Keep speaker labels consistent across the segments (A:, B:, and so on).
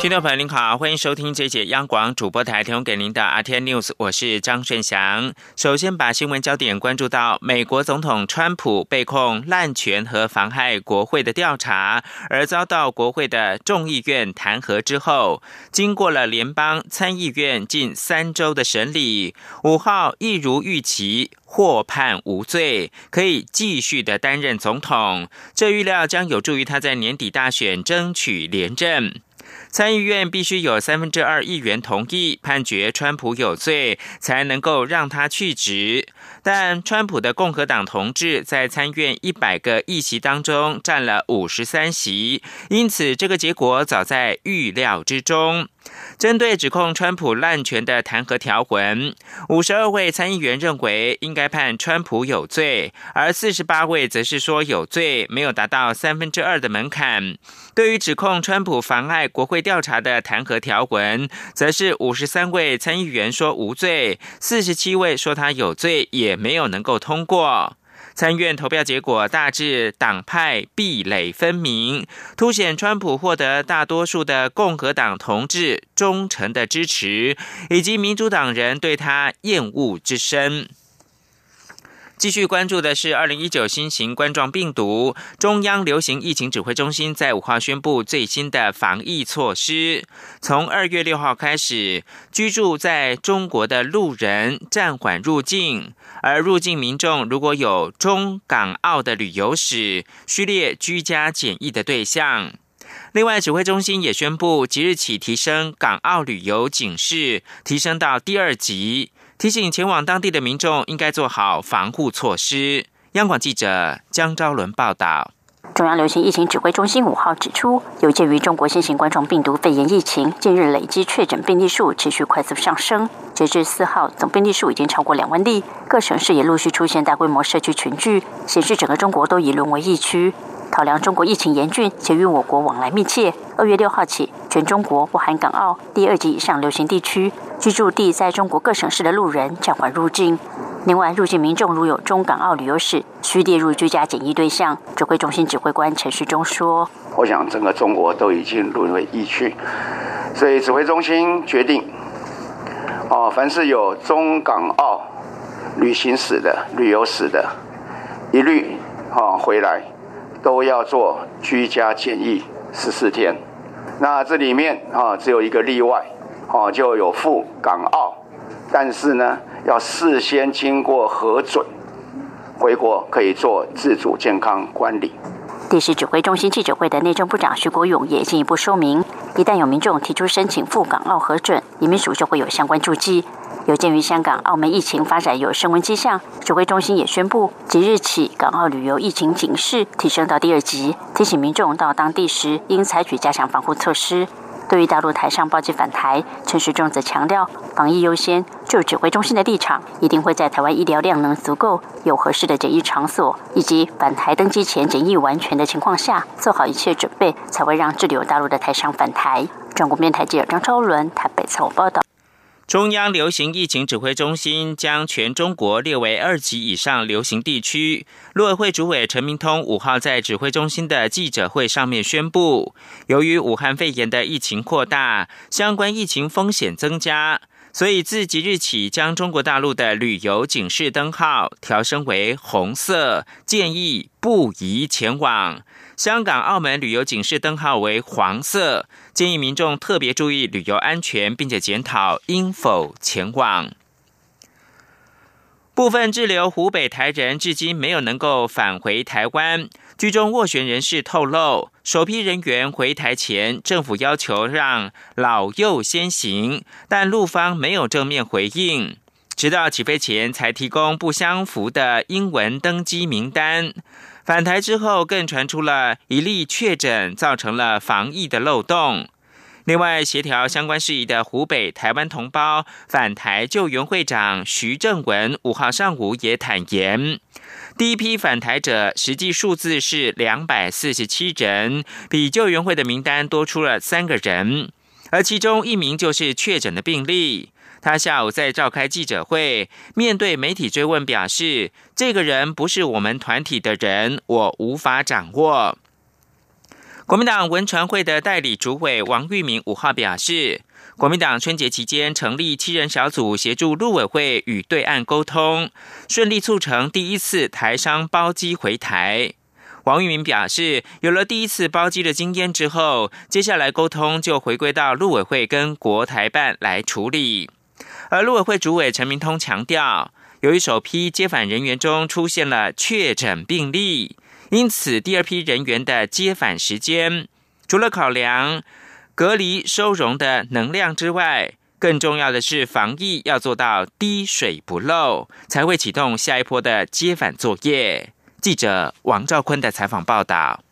A: 听众朋友您好，欢迎收听这节央广主播台提供给您的 RT News，我是张顺祥。首先把新闻焦点关注到美国总统川普被控滥权和妨害国会的调查，而遭到国会的众议院弹劾之后，经过了联邦参议院近三周的审理，五号一如预期获判无罪，可以继续的担任总统。这预料将有助于他在年底大选争取连任。参议院必须有三分之二议员同意判决川普有罪，才能够让他去职。但川普的共和党同志在参院一百个议席当中占了五十三席，因此这个结果早在预料之中。针对指控川普滥权的弹劾条文，五十二位参议员认为应该判川普有罪，而四十八位则是说有罪，没有达到三分之二的门槛。对于指控川普妨碍国会调查的弹劾条文，则是五十三位参议员说无罪，四十七位说他有罪，也也没有能够通过。参院投票结果大致党派壁垒分明，凸显川普获得大多数的共和党同志忠诚的支持，以及民主党人对他厌恶之深。继续关注的是二零一九新型冠状病毒，中央流行疫情指挥中心在五号宣布最新的防疫措施。从二月六号开始，居住在中国的路人暂缓入境，而入境民众如果有中港澳的旅游史，序列居家检疫的对象。另外，指挥中心也宣布，即日起提升港澳旅游警示，提升到第二级。提醒前往当地的民众应该做好防护措施。央广记者江昭伦报道。
B: 中央流行疫情指挥中心五号指出，有鉴于中国新型冠状病毒肺炎疫情近日累积确诊病例数持续快速上升，截至四号总病例数已经超过两万例，各省市也陆续出现大规模社区群聚，显示整个中国都已沦为疫区。考量中国疫情严峻且与我国往来密切，二月六号起，全中国不含港澳第二级以上流行地区居住地在中国各省市的路人暂缓入境。另外，入境民众如有中港澳旅游史，需列入居家检疫对象。指挥中心指挥官陈旭中说：“我想整个中国都已经沦为疫区，所以指挥中心决定，哦，凡是有中港澳旅行史的、旅游史的，一律哦回来。”都要做居家检疫十四天，那这里面啊只有一个例外，啊就有赴港澳，但是呢要事先经过核准，回国可以做自主健康管理。第十指挥中心记者会的内政部长徐国勇也进一步说明，一旦有民众提出申请赴港澳核准，移民署就会有相关注记。有鉴于香港、澳门疫情发展有升温迹象，指挥中心也宣布，即日起港澳旅游疫情警示提升到第二级，提醒民众到当地时应采取加强防护措施。对于大陆台上包机返台，陈时中则强调，防疫优先。就指挥中心的立场，一定会在台湾医疗量能足够、有合适的检疫场所，以及返台登机前检疫完全的情况下，做好一切准备，才会让滞留大陆的台商返台。中国面台记者张超伦台北采访报道。
A: 中央流行疫情指挥中心将全中国列为二级以上流行地区。陆委会主委陈明通五号在指挥中心的记者会上面宣布，由于武汉肺炎的疫情扩大，相关疫情风险增加，所以自即日起将中国大陆的旅游警示灯号调升为红色，建议不宜前往。香港、澳门旅游警示灯号为黄色，建议民众特别注意旅游安全，并且检讨应否前往。部分滞留湖北台人至今没有能够返回台湾。居中斡旋人士透露，首批人员回台前，政府要求让老幼先行，但陆方没有正面回应，直到起飞前才提供不相符的英文登机名单。返台之后，更传出了一例确诊，造成了防疫的漏洞。另外，协调相关事宜的湖北台湾同胞返台救援会长徐正文五号上午也坦言，第一批返台者实际数字是两百四十七人，比救援会的名单多出了三个人。而其中一名就是确诊的病例。他下午在召开记者会，面对媒体追问，表示这个人不是我们团体的人，我无法掌握。国民党文传会的代理主委王玉明五号表示，国民党春节期间成立七人小组，协助陆委会与对岸沟通，顺利促成第一次台商包机回台。王玉明表示，有了第一次包机的经验之后，接下来沟通就回归到陆委会跟国台办来处理。而陆委会主委陈明通强调，由于首批接返人员中出现了确诊病例。因此，第二批人员的接返时间，除了考量隔离收容的能量之外，更重要的是防疫要做到滴水不漏，才会启动下一波的接返作业。记者王兆坤的采访报道：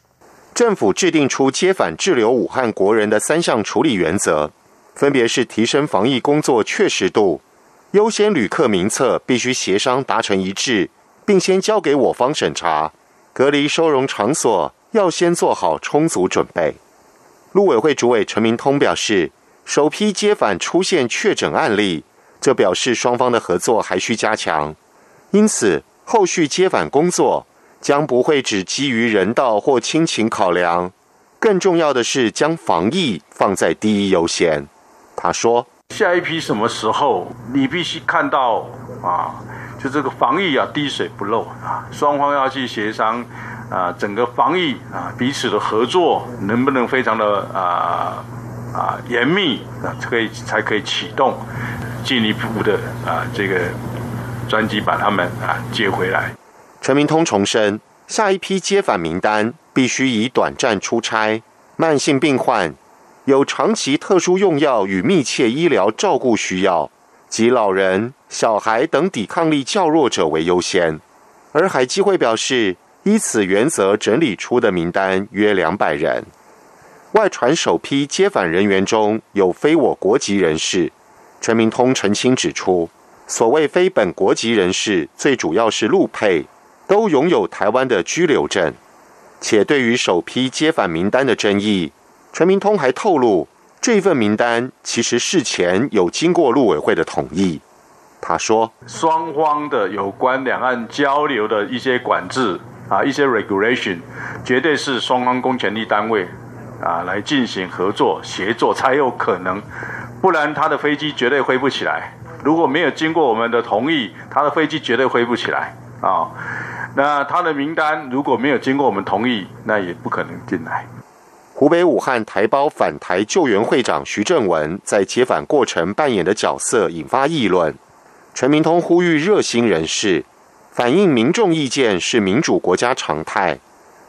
C: 政府制定出接返滞留武汉国人的三项处理原则，分别是提升防疫工作确实度，优先旅客名册必须协商达成一致，并先交给我方审查。隔离收容场所要先做好充足准备。陆委会主委陈明通表示，首批接返出现确诊案例，这表示双方的合作还需加强。因此，后续接返工作将不会只基于人道或亲情考量，更重要的是将防疫放在第一优先。他说：“下一批什么时候，你必须看到啊。”就这个防疫啊，滴水不漏啊，双方要去协商啊，整个防疫啊，彼此的合作能不能非常的啊啊严密啊，可以才可以启动进一步的啊这个专机把他们啊接回来。陈明通重申，下一批接返名单必须以短暂出差、慢性病患、有长期特殊用药与密切医疗照顾需要及老人。小孩等抵抗力较弱者为优先，而海基会表示，依此原则整理出的名单约两百人。外传首批接返人员中有非我国籍人士，陈明通澄清指出，所谓非本国籍人士，最主要是陆配，都拥有台湾的居留证。且对于首批接返名单的争议，陈明通还透露，这份名单其实事前有经过陆委会的同意。他说：“双方的有关两岸交流的一些管制啊，一些 regulation，绝对是双方公权力单位啊来进行合作协作才有可能，不然他的飞机绝对飞不起来。如果没有经过我们的同意，他的飞机绝对飞不起来啊。那他的名单如果没有经过我们同意，那也不可能进来。”湖北武汉台胞返台救援会长徐正文在接返过程扮演的角色引发议论。陈明通呼吁热心人士反映民众意见是民主国家常态，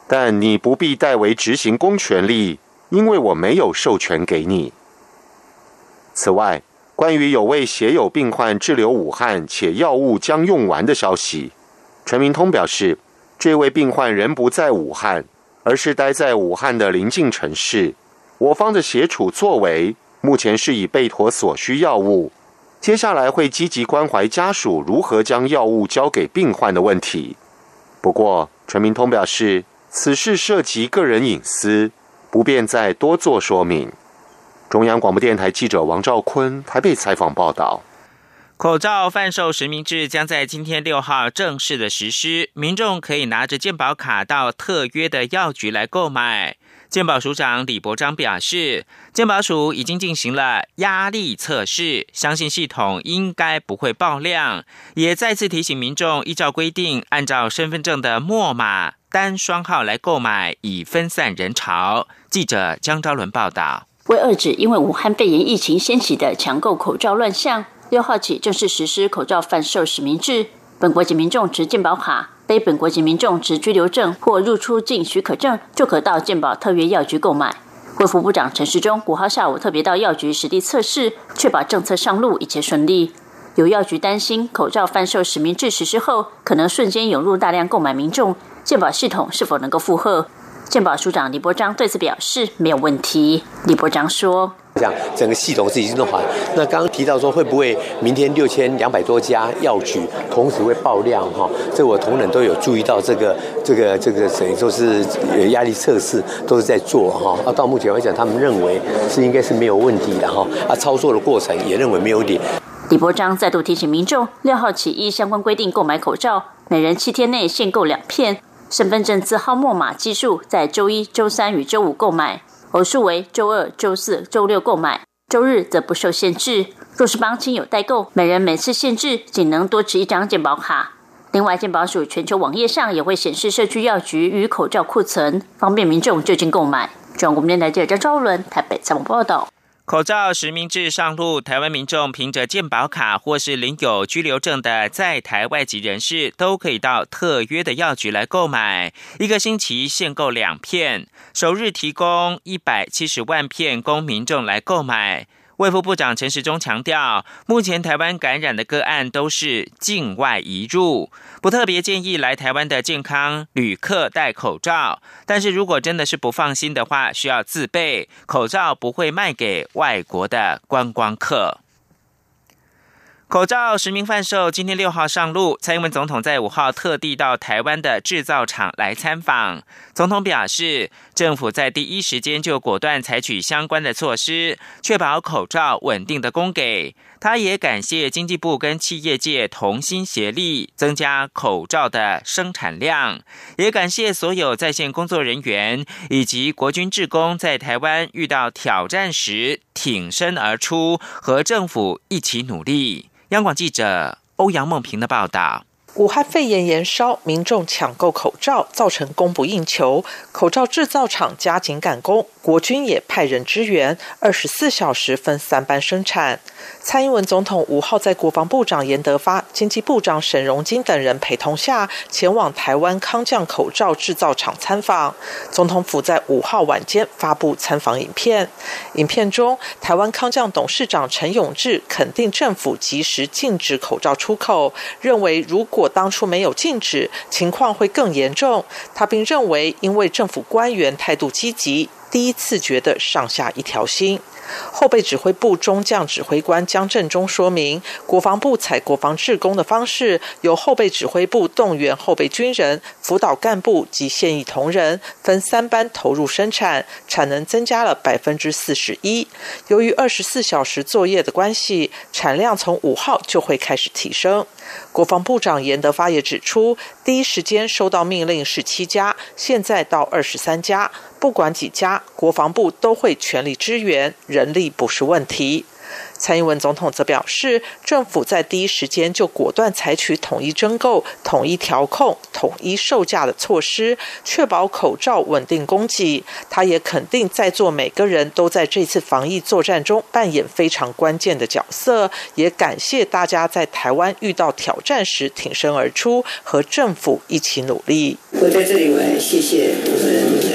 C: 但你不必代为执行公权力，因为我没有授权给你。此外，关于有位写有病患滞留武汉且药物将用完的消息，陈明通表示，这位病患人不在武汉，而是待在武汉的邻近城市。我方的协处作为，目前是以备妥所需药物。接下来会积极关怀家属如何将药物交给病患的问题。不过，陈明通表示，此事涉及个人隐私，不便再多做说明。中央广播电台记者王兆坤台北采访报道。
A: 口罩贩售实名制将在今天六号正式的实施，民众可以拿着健保卡到特约的药局来购买。健保署长李伯章表示，健保署已经进行了压力测试，相信系统应该不会爆量。也再次提醒民众，依照规定，按照身份证的末码单双号来购买，以分散人潮。记者江昭伦报道。
B: 为遏止因为武汉肺炎疫情掀起的抢购口罩乱象，六号起正式实施口罩贩售实名制。本国籍民众持健保卡。非本国籍民众持居留证或入出境许可证，就可到健保特约药局购买。卫福部长陈时中五号下午特别到药局实地测试，确保政策上路一切顺利。有药局担心口罩贩售实名制实施后，可能瞬间涌入大量购买民众，健保系统是否能够负荷？健保署长李伯章对此表示没有问题。李伯章说。
D: 这样整个系统是已经弄好。那刚刚提到说会不会明天六千两百多家药局同时会爆量哈？这我同仁都有注意到这个这个这个等于说是压力测试都是在做哈。啊，到目前来讲，他们认为是应该是没有问题的哈。啊，操作的过程也认为没有点。
B: 李伯章再度提醒民众，六号起依相关规定购买口罩，每人七天内限购两片。身份证字号末码基数在周一、周三与周五购买，偶数为周二、周四周六购买，周日则不受限制。若是帮亲友代购，每人每次限制仅能多持一张健保卡。另外，健保署全球网页上也会显示社区药局与口罩库存，方便民众就近购买。中央广播电台记者张昭伦台北采访报道。
A: 口罩实名制上路，台湾民众凭着健保卡或是领有居留证的在台外籍人士，都可以到特约的药局来购买，一个星期限购两片，首日提供一百七十万片供民众来购买。卫副部长陈时中强调，目前台湾感染的个案都是境外移入，不特别建议来台湾的健康旅客戴口罩。但是如果真的是不放心的话，需要自备口罩，不会卖给外国的观光客。口罩实名贩售，今天六号上路。蔡英文总统在五号特地到台湾的制造厂来参访。总统表示，政府在第一时间就果断采取相关的措施，确保口罩稳定的供给。他也感谢经济部跟企业界同心协力，增加口罩的生产量。也感谢所有在线工作人员以及国军职工在台湾遇到挑战时挺身而出，和政府一起努力。央广记者欧阳梦平的报道。
E: 武汉肺炎燃烧，民众抢购口罩，造成供不应求。口罩制造厂加紧赶工，国军也派人支援，二十四小时分三班生产。蔡英文总统五号在国防部长严德发、经济部长沈荣金等人陪同下，前往台湾康将口罩制造厂参访。总统府在五号晚间发布参访影片，影片中，台湾康将董事长陈永志肯定政府及时禁止口罩出口，认为如果当初没有禁止，情况会更严重。他并认为，因为政府官员态度积极，第一次觉得上下一条心。后备指挥部中将指挥官江振中说明，国防部采国防志工的方式，由后备指挥部动员后备军人、辅导干部及现役同仁，分三班投入生产，产能增加了百分之四十一。由于二十四小时作业的关系，产量从五号就会开始提升。国防部长严德发也指出，第一时间收到命令是七家，现在到二十三家，不管几家，国防部都会全力支援，人力不是问题。蔡英文总统则表示，政府在第一时间就果断采取统一征购、统一调控、统一售价的措施，确保口罩稳定供给。他也肯定在座每个人都在这次防疫作战中扮演非常关键的角色，也感谢大家在台湾遇到挑战时挺身而出，和政府一起努力。
F: 我在这里，我也谢谢我们呃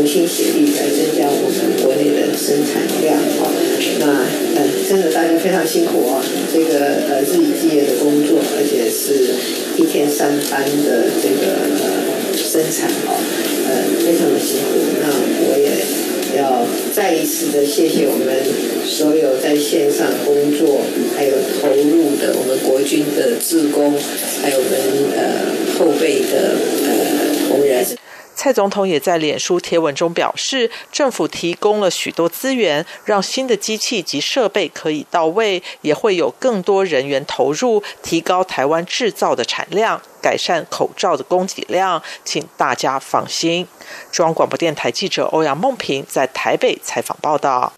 F: 同心协力来增加我们国内的。生产量哦，那呃，真的大家非常辛苦哦，这个呃日以继夜的工作，而且是一天三班的这个呃生产哦，呃，非常的辛苦。那我也要再一次的谢谢我们所有在线上工作还有投入的我们国军的职工，还有我们呃后备的呃同仁。
E: 蔡总统也在脸书贴文中表示，政府提供了许多资源，让新的机器及设备可以到位，也会有更多人员投入，提高台湾制造的产量，改善口罩的供给量，请大家放心。中央广播电台记者欧阳梦平在台北采访报道。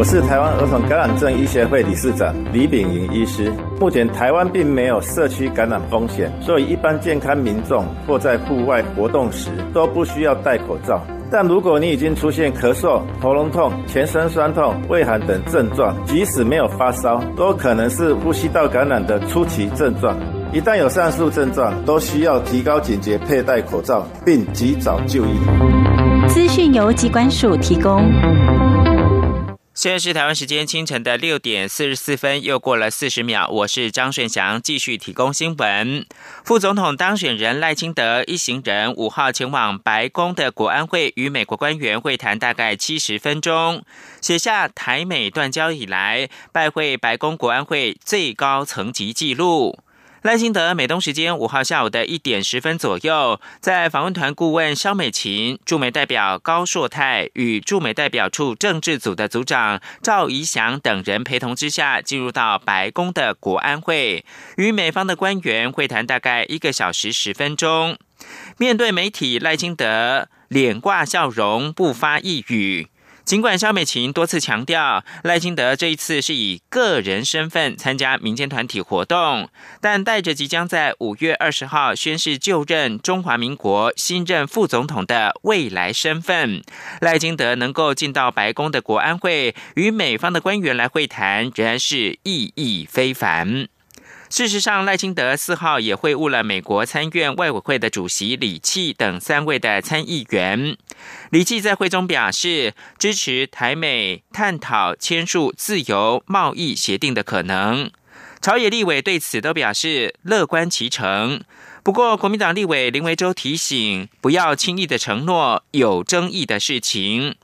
G: 我是台湾儿童感染症医学会理事长李炳莹医师。目前台湾并没有社区感染风险，所以一般健康民众或在户外活动时都不需要戴口罩。但如果你已经出现咳嗽、喉咙痛、全身酸痛、畏寒等症状，即使没有发烧，都可能是呼吸道感染的初期症状。一旦有上述症状，都需要提高警觉，佩戴口罩，并及早就医。
H: 资讯由机关署提供。
A: 现在是台湾时间清晨的六点四十四分，又过了四十秒。我是张顺祥，继续提供新闻。副总统当选人赖清德一行人五号前往白宫的国安会，与美国官员会谈大概七十分钟，写下台美断交以来拜会白宫国安会最高层级纪录。赖清德美东时间五号下午的一点十分左右，在访问团顾问肖美琴、驻美代表高硕泰与驻美代表处政治组的组长赵怡翔等人陪同之下，进入到白宫的国安会，与美方的官员会谈大概一个小时十分钟。面对媒体，赖清德脸挂笑容，不发一语。尽管肖美琴多次强调赖清德这一次是以个人身份参加民间团体活动，但带着即将在五月二十号宣誓就任中华民国新任副总统的未来身份，赖清德能够进到白宫的国安会与美方的官员来会谈，仍然是意义非凡。事实上，赖清德四号也会晤了美国参院外委会的主席李契等三位的参议员。李契在会中表示，支持台美探讨签署自由贸易协定的可能。朝野立委对此都表示乐观其成。不过，国民党立委林维洲提醒，不要轻易的承诺有争议的事情。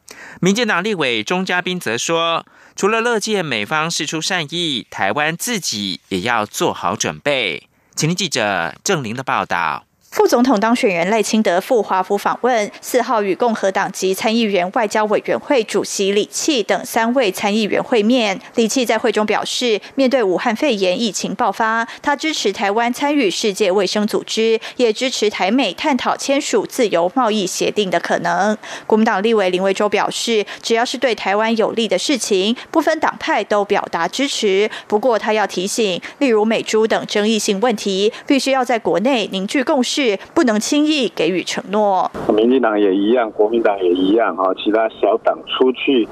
A: 民进党立委钟嘉宾则说。除了乐见美方释出善意，台湾自己也要做好准备。请听记者郑玲的报道。
H: 副总统当选人赖清德赴华府访问，四号与共和党籍参议员外交委员会主席李契等三位参议员会面。李契在会中表示，面对武汉肺炎疫情爆发，他支持台湾参与世界卫生组织，也支持台美探讨签署自由贸易协定的可能。国民党立委林维洲表示，只要是对台湾有利的事情，不分党派都表达支持。不过，他要提醒，例如美猪等争议性问题，必须要在国内凝聚共识。不能轻易给予承诺。
I: 民进党也一样，国民党也一样哈。其他小党出去，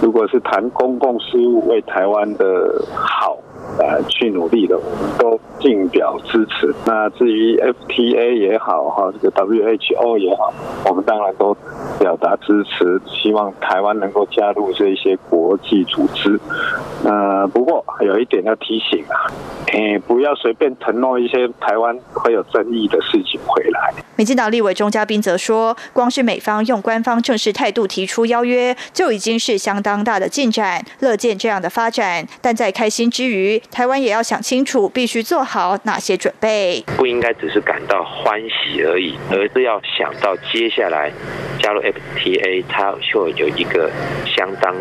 I: 如果是谈公共事务，为台湾的好。呃，去努力的，我们都尽表支持。那至于 FTA 也好，哈，这个 WHO 也好，我们当然都表达支持，希望台湾能够加入这些国际组织。呃，不过有一点要提醒啊，诶，不要随便承诺一些台湾会有争议的事情回来。
H: 民进党立委钟嘉宾则说，光是美方用官方正式态度提出邀约，就已经是相当大的进展，乐见这样的发展。但在开心之余，台湾也要想清楚，必须做好哪些准备。
J: 不应该只是感到欢喜而已，而是要想到接下来加入 FTA，它就有一个相当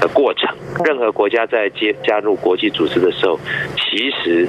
J: 的过程。任何国家在接加入国际组织的时候，其实。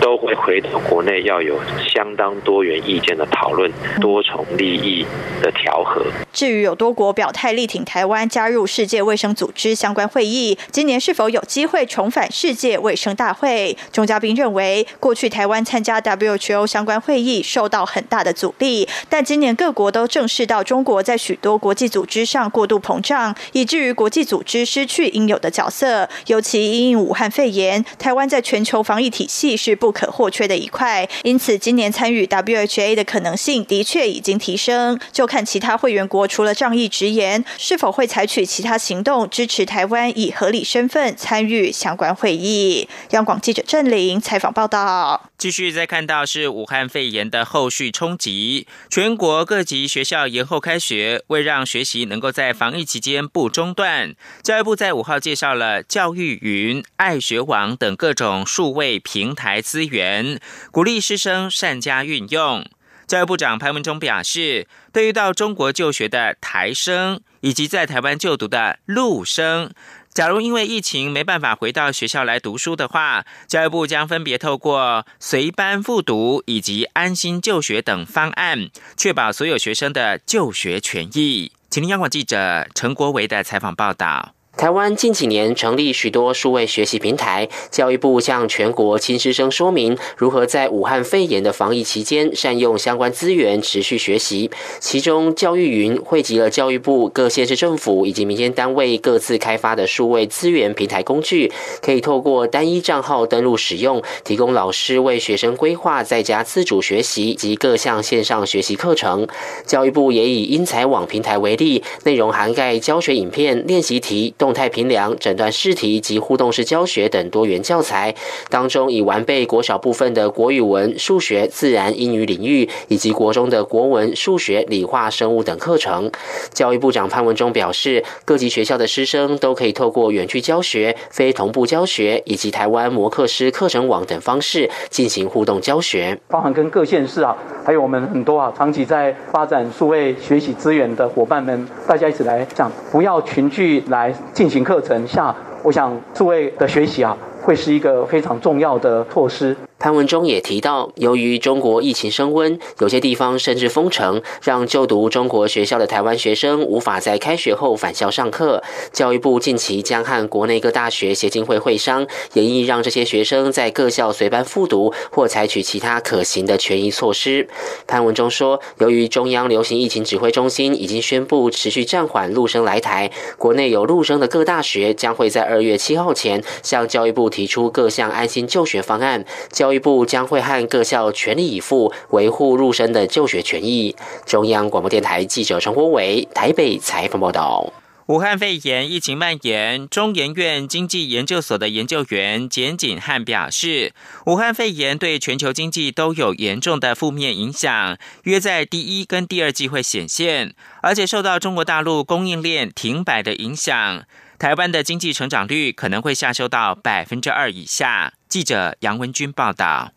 J: 都会回到国内，要有相当多元意见的讨论，多重利益的调和。
H: 至于有多国表态力挺台湾加入世界卫生组织相关会议，今年是否有机会重返世界卫生大会？钟嘉宾认为，过去台湾参加 WHO 相关会议受到很大的阻力，但今年各国都正视到中国在许多国际组织上过度膨胀，以至于国际组织失去应有的角色。尤其因武汉肺炎，台湾在全球防疫体系是不。可或缺的一块，因此今年参与 WHA 的可能性的确已经提升。就看其他会员国除了仗义直言，是否会采取其他行动支持台湾以合理身份参与相关会议。央广记者郑玲采访报道。
A: 继续再看到是武汉肺炎的后续冲击，全国各级学校延后开学，为让学习能够在防疫期间不中断，教育部在五号介绍了教育云、爱学网等各种数位平台资源，鼓励师生善加运用。教育部长潘文忠表示，对于到中国就学的台生以及在台湾就读的陆生。假如因为疫情没办法回到学校来读书的话，教育部将分别透过随班复读以及安心就学等方案，确保所有学生的就学权益。请听央广记者陈国维的采访报道。
K: 台湾近几年成立许多数位学习平台，教育部向全国亲师生说明如何在武汉肺炎的防疫期间善用相关资源持续学习。其中，教育云汇集了教育部各县市政府以及民间单位各自开发的数位资源平台工具，可以透过单一账号登录使用，提供老师为学生规划在家自主学习及各项线上学习课程。教育部也以英才网平台为例，内容涵盖教学影片、练习题、动。动态评量、诊断试题及互动式教学等多元教材，当中已完备国小部分的国语文、数学、自然、英语领域，以及国中的国文、数学、理化、生物等课程。教育部长潘文忠表示，各级学校的师生都可以透过远距教学、非同步教学以及台湾模课师课程网等方式进行互动教学，
L: 包含跟各县市啊，还有我们很多啊，长期在发展数位学习资源的伙伴们，大家一起来讲，不要群聚来进行课程下，我想诸位的学习啊，会是一个非常重要的措施。
K: 潘文忠也提到，由于中国疫情升温，有些地方甚至封城，让就读中国学校的台湾学生无法在开学后返校上课。教育部近期将和国内各大学协进会会商，研议让这些学生在各校随班复读，或采取其他可行的权益措施。潘文忠说，由于中央流行疫情指挥中心已经宣布持续暂缓陆生来台，国内有陆生的各大学将会在二月七号前向教育部提出各项安心就学方案。教教育部将会和各校全力以赴维护入生的就学权益。中央广播电台记者陈国伟台北采访报道。
A: 武汉肺炎疫情蔓延，中研院经济研究所的研究员简景汉表示，武汉肺炎对全球经济都有严重的负面影响，约在第一跟第二季会显现，而且受到中国大陆供应链停摆的影响，台湾的经济成长率可能会下修到百分之二以下。记者杨文军报道。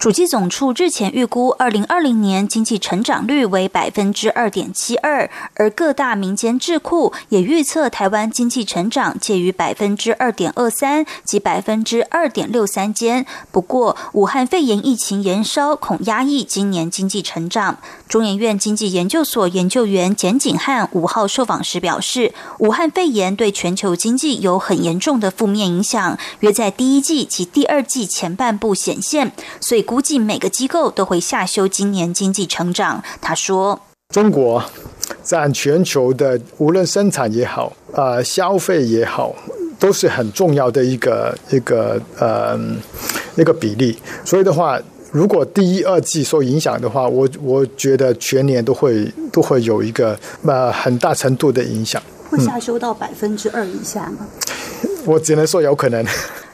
M: 主计总处日前预估，二零二零年经济成长率为百分之二点七二，而各大民间智库也预测台湾经济成长介于百分之二点二三及百分之二点六三间。不过，武汉肺炎疫情延烧，恐压抑今年经济成长。中研院经济研究所研究员简景汉五号受访时表示，武汉肺炎对全球经济有很严重的负面影响，约在第一季及第二季前半部显现，所以。估计每个机构都会下修今年经济成长。他说：“
N: 中国占全球的无论生产也好，呃，消费也好，都是很重要的一个一个呃那个比例。所以的话，如果第一、二季受影响的话，我我觉得全年都会都会有一个呃很大程度的影响。
M: 会下修到百分之二以下吗？
N: 我只能说有可能。”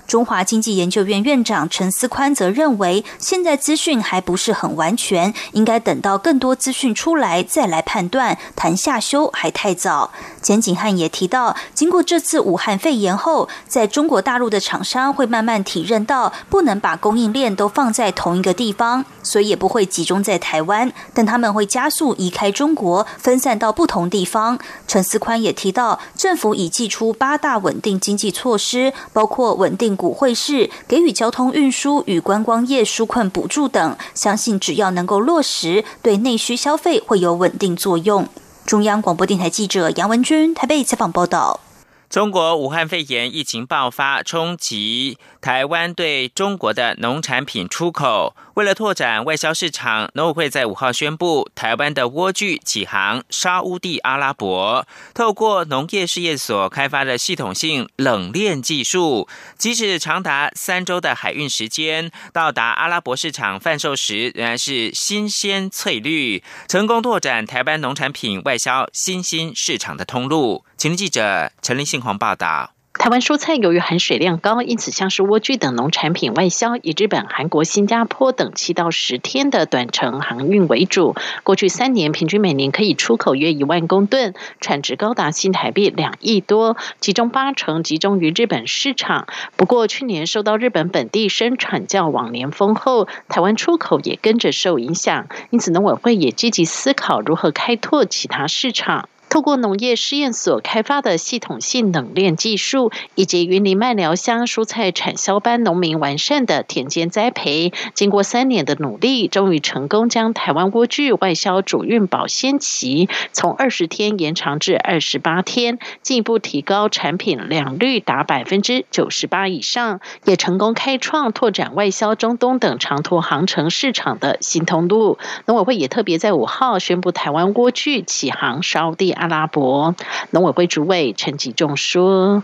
M: 中华经济研究院院长陈思宽则认为，现在资讯还不是很完全，应该等到更多资讯出来再来判断，谈下修还太早。简景汉也提到，经过这次武汉肺炎后，在中国大陆的厂商会慢慢体认到，不能把供应链都放在同一个地方，所以也不会集中在台湾，但他们会加速移开中国，分散到不同地方。陈思宽也提到，政府已寄出八大稳定经济措施，包括稳定。股汇市给予交通运输与观光业纾困补助等，相信只要能够落实，对内需消费会有稳定作用。中央广播电台记者杨文君台北采访报道。
A: 中国武汉肺炎疫情爆发，冲击台湾对中国的农产品出口。为了拓展外销市场，农委会在五号宣布，台湾的莴苣起航沙乌地阿拉伯，透过农业试验所开发的系统性冷链技术，即使长达三周的海运时间，到达阿拉伯市场贩售时，仍然是新鲜翠绿，成功拓展台湾农产品外销新兴市场的通路。请记者陈林信煌报道。
O: 台湾蔬菜由于含水量高，因此像是莴苣等农产品外销以日本、韩国、新加坡等七到十天的短程航运为主。过去三年平均每年可以出口约一万公吨，产值高达新台币两亿多，其中八成集中于日本市场。不过去年受到日本本地生产较往年丰厚，台湾出口也跟着受影响，因此农委会也积极思考如何开拓其他市场。透过农业试验所开发的系统性冷链技术，以及云林麦寮乡蔬菜产销班农民完善的田间栽培，经过三年的努力，终于成功将台湾莴苣外销主运保鲜期从二十天延长至二十八天，进一步提高产品良率达百分之九十八以上，也成功开创拓展外销中东等长途航程市场的新通路。农委会也特别在五号宣布，台湾莴苣起航烧地。阿拉伯农委会主委陈吉仲说：“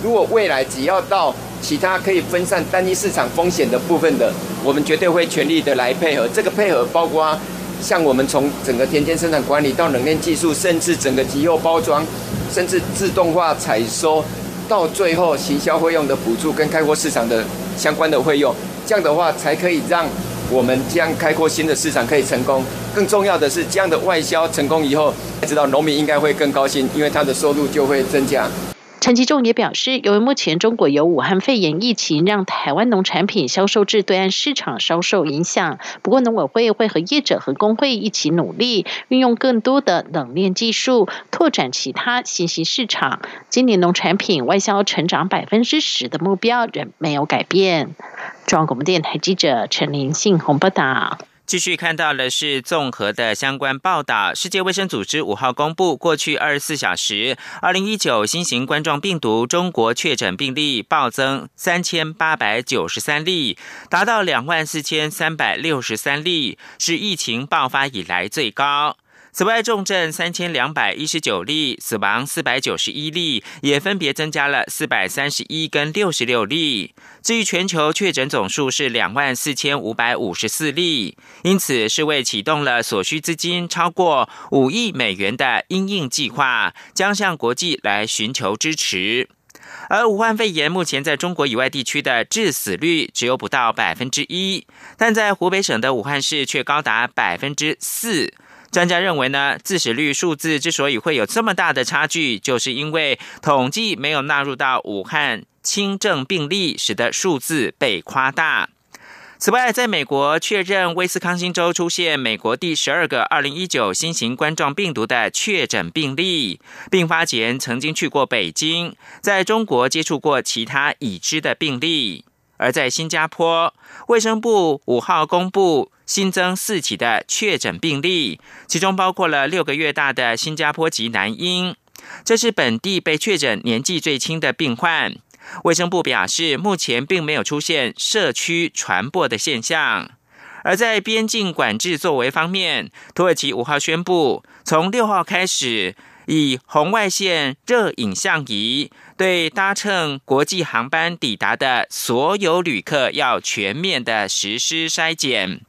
P: 如果未来只要到其他可以分散单一市场风险的部分的，我们绝对会全力的来配合。这个配合包括像我们从整个田间生产管理到冷链技术，甚至整个集后包装，甚至自动化采收，到最后行销费用的补助跟开阔市场的相关的费用，这样的话才可以让我们将开阔新的市场可以成功。更重要的是，这样的外销成功以后，知道农民应该会更高兴，因为他的收入就会增加。
O: 陈其仲也表示，由于目前中国有武汉肺炎疫情，让台湾农产品销售至对岸市场稍受影响。不过，农委会会和业者和工会一起努力，运用更多的冷链技术，拓展其他新兴市场。今年农产品外销成长百分之十的目标仍没有改变。中央广播电台记者陈林信宏报道。
A: 继续看到的是综合的相关报道。世界卫生组织五号公布，过去二十四小时，二零一九新型冠状病毒中国确诊病例暴增三千八百九十三例，达到两万四千三百六十三例，是疫情爆发以来最高。此外，重症三千两百一十九例，死亡四百九十一例，也分别增加了四百三十一跟六十六例。至于全球确诊总数是两万四千五百五十四例，因此世卫启动了所需资金超过五亿美元的因应计划，将向国际来寻求支持。而武汉肺炎目前在中国以外地区的致死率只有不到百分之一，但在湖北省的武汉市却高达百分之四。专家认为呢，自死率数字之所以会有这么大的差距，就是因为统计没有纳入到武汉轻症病例，使得数字被夸大。此外，在美国确认威斯康星州出现美国第十二个二零一九新型冠状病毒的确诊病例，并发前曾经去过北京，在中国接触过其他已知的病例。而在新加坡，卫生部五号公布。新增四起的确诊病例，其中包括了六个月大的新加坡籍男婴，这是本地被确诊年纪最轻的病患。卫生部表示，目前并没有出现社区传播的现象。而在边境管制作为方面，土耳其五号宣布，从六号开始，以红外线热影像仪对搭乘国际航班抵达的所有旅客要全面的实施筛检。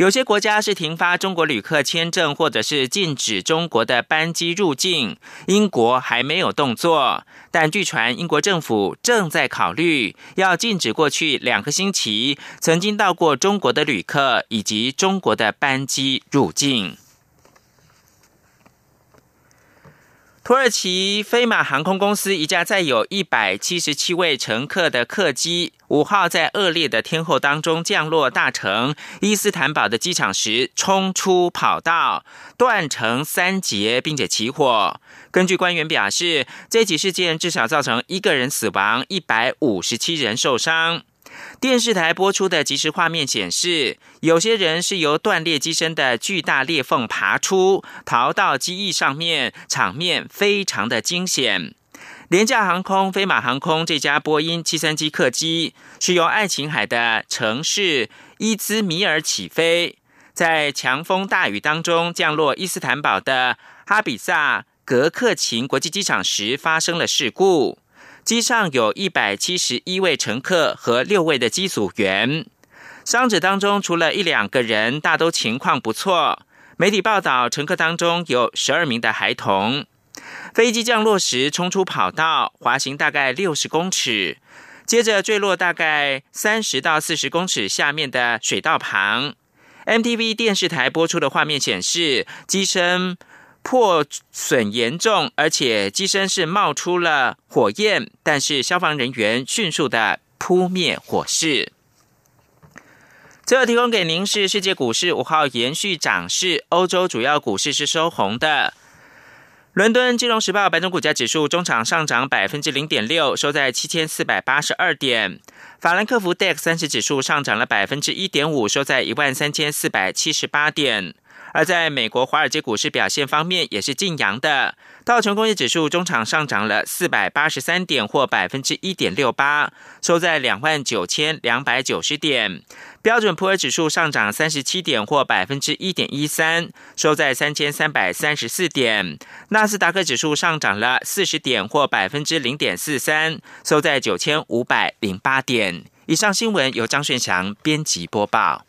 A: 有些国家是停发中国旅客签证，或者是禁止中国的班机入境。英国还没有动作，但据传英国政府正在考虑要禁止过去两个星期曾经到过中国的旅客以及中国的班机入境。土耳其飞马航空公司一架载有一百七十七位乘客的客机，五号在恶劣的天候当中降落大城伊斯坦堡的机场时，冲出跑道，断成三截，并且起火。根据官员表示，这起事件至少造成一个人死亡，一百五十七人受伤。电视台播出的即时画面显示，有些人是由断裂机身的巨大裂缝爬出，逃到机翼上面，场面非常的惊险。廉价航空飞马航空这家波音七三七客机是由爱琴海的城市伊兹米尔起飞，在强风大雨当中降落伊斯坦堡的哈比萨格克琴国际机场时发生了事故。机上有一百七十一位乘客和六位的机组员，伤者当中除了一两个人，大都情况不错。媒体报道，乘客当中有十二名的孩童。飞机降落时冲出跑道，滑行大概六十公尺，接着坠落大概三十到四十公尺下面的水道旁。MTV 电视台播出的画面显示，机身。破损严重，而且机身是冒出了火焰，但是消防人员迅速的扑灭火势。最后提供给您是世界股市五号延续涨势，欧洲主要股市是收红的。伦敦金融时报白种股价指数中场上涨百分之零点六，收在七千四百八十二点。法兰克福 DAX 三十指数上涨了百分之一点五，收在一万三千四百七十八点。而在美国华尔街股市表现方面，也是劲扬的。道琼工业指数中场上涨了四百八十三点，或百分之一点六八，收在两万九千两百九十点。标准普尔指数上涨三十七点，或百分之一点一三，收在三千三百三十四点。纳斯达克指数上涨了四十点，或百分之零点四三，收在九千五百零八点。以上新闻由张炫祥编辑播报。